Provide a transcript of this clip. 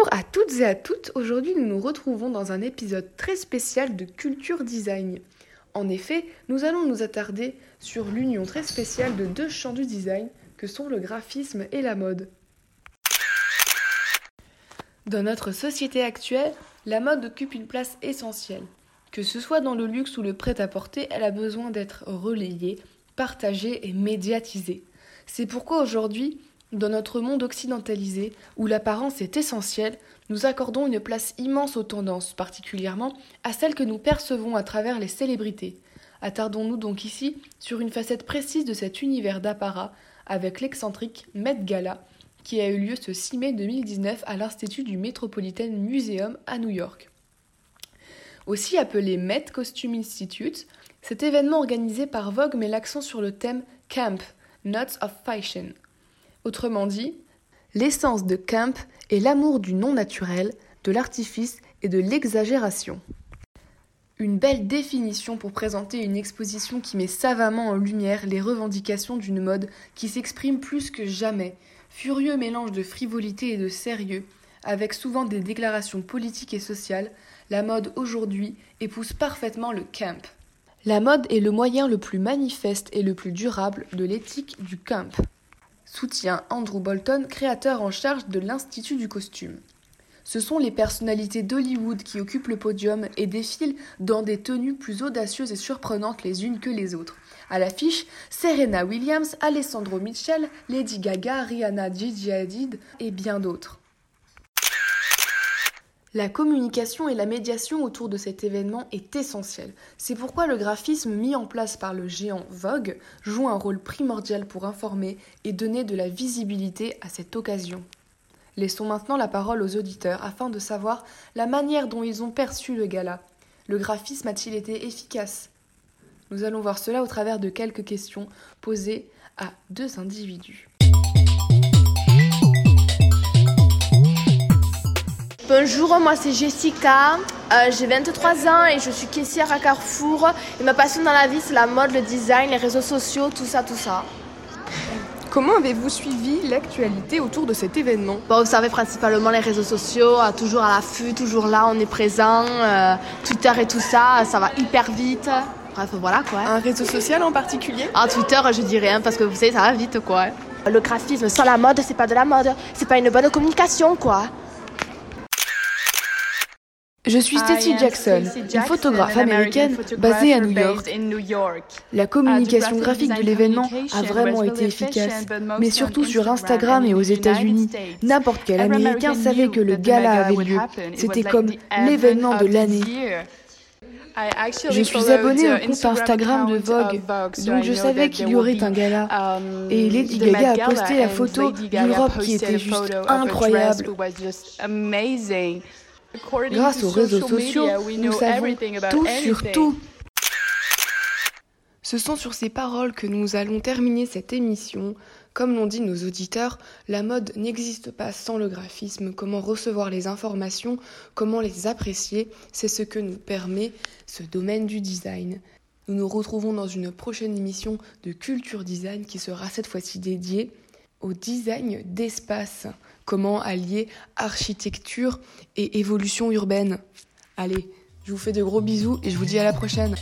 Bonjour à toutes et à toutes, aujourd'hui nous nous retrouvons dans un épisode très spécial de Culture Design. En effet, nous allons nous attarder sur l'union très spéciale de deux champs du design que sont le graphisme et la mode. Dans notre société actuelle, la mode occupe une place essentielle. Que ce soit dans le luxe ou le prêt-à-porter, elle a besoin d'être relayée, partagée et médiatisée. C'est pourquoi aujourd'hui, dans notre monde occidentalisé, où l'apparence est essentielle, nous accordons une place immense aux tendances, particulièrement à celles que nous percevons à travers les célébrités. Attardons-nous donc ici sur une facette précise de cet univers d'apparat avec l'excentrique Met Gala, qui a eu lieu ce 6 mai 2019 à l'Institut du Metropolitan Museum à New York. Aussi appelé Met Costume Institute, cet événement organisé par Vogue met l'accent sur le thème Camp, Nuts of Fashion, Autrement dit, l'essence de Camp est l'amour du non naturel, de l'artifice et de l'exagération. Une belle définition pour présenter une exposition qui met savamment en lumière les revendications d'une mode qui s'exprime plus que jamais, furieux mélange de frivolité et de sérieux, avec souvent des déclarations politiques et sociales, la mode aujourd'hui épouse parfaitement le camp. La mode est le moyen le plus manifeste et le plus durable de l'éthique du camp soutient Andrew Bolton, créateur en charge de l'Institut du costume. Ce sont les personnalités d'Hollywood qui occupent le podium et défilent dans des tenues plus audacieuses et surprenantes les unes que les autres. À l'affiche, Serena Williams, Alessandro Mitchell, Lady Gaga, Rihanna, Gigi et bien d'autres. La communication et la médiation autour de cet événement est essentielle. C'est pourquoi le graphisme mis en place par le géant Vogue joue un rôle primordial pour informer et donner de la visibilité à cette occasion. Laissons maintenant la parole aux auditeurs afin de savoir la manière dont ils ont perçu le gala. Le graphisme a-t-il été efficace? Nous allons voir cela au travers de quelques questions posées à deux individus. Bonjour, moi c'est Jessica, euh, j'ai 23 ans et je suis caissière à Carrefour. Et ma passion dans la vie c'est la mode, le design, les réseaux sociaux, tout ça, tout ça. Comment avez-vous suivi l'actualité autour de cet événement? Bon, Vous savez principalement les réseaux sociaux, euh, toujours à l'affût, toujours là, on est présent, euh, Twitter et tout ça, ça va hyper vite. Bref, voilà quoi. Un réseau social en particulier? Ah, Twitter, je dis rien parce que vous savez, ça va vite quoi. Le graphisme sans la mode, c'est pas de la mode, c'est pas une bonne communication quoi. Je suis Stacy Jackson, une photographe américaine basée à New York. La communication graphique de l'événement a vraiment été efficace, mais surtout sur Instagram et aux États-Unis. N'importe quel Américain savait que le gala avait lieu. C'était comme l'événement de l'année. Je suis abonnée au compte Instagram de Vogue, donc je savais qu'il y aurait un gala. Um, Et Lady Gaga a posté la photo d'une robe qui était juste incroyable. Grâce aux réseaux sociaux, nous savons tout sur tout. Ce sont sur ces paroles que nous allons terminer cette émission. Comme l'ont dit nos auditeurs, la mode n'existe pas sans le graphisme. Comment recevoir les informations, comment les apprécier, c'est ce que nous permet ce domaine du design. Nous nous retrouvons dans une prochaine émission de Culture Design qui sera cette fois-ci dédiée au design d'espace. Comment allier architecture et évolution urbaine. Allez, je vous fais de gros bisous et je vous dis à la prochaine.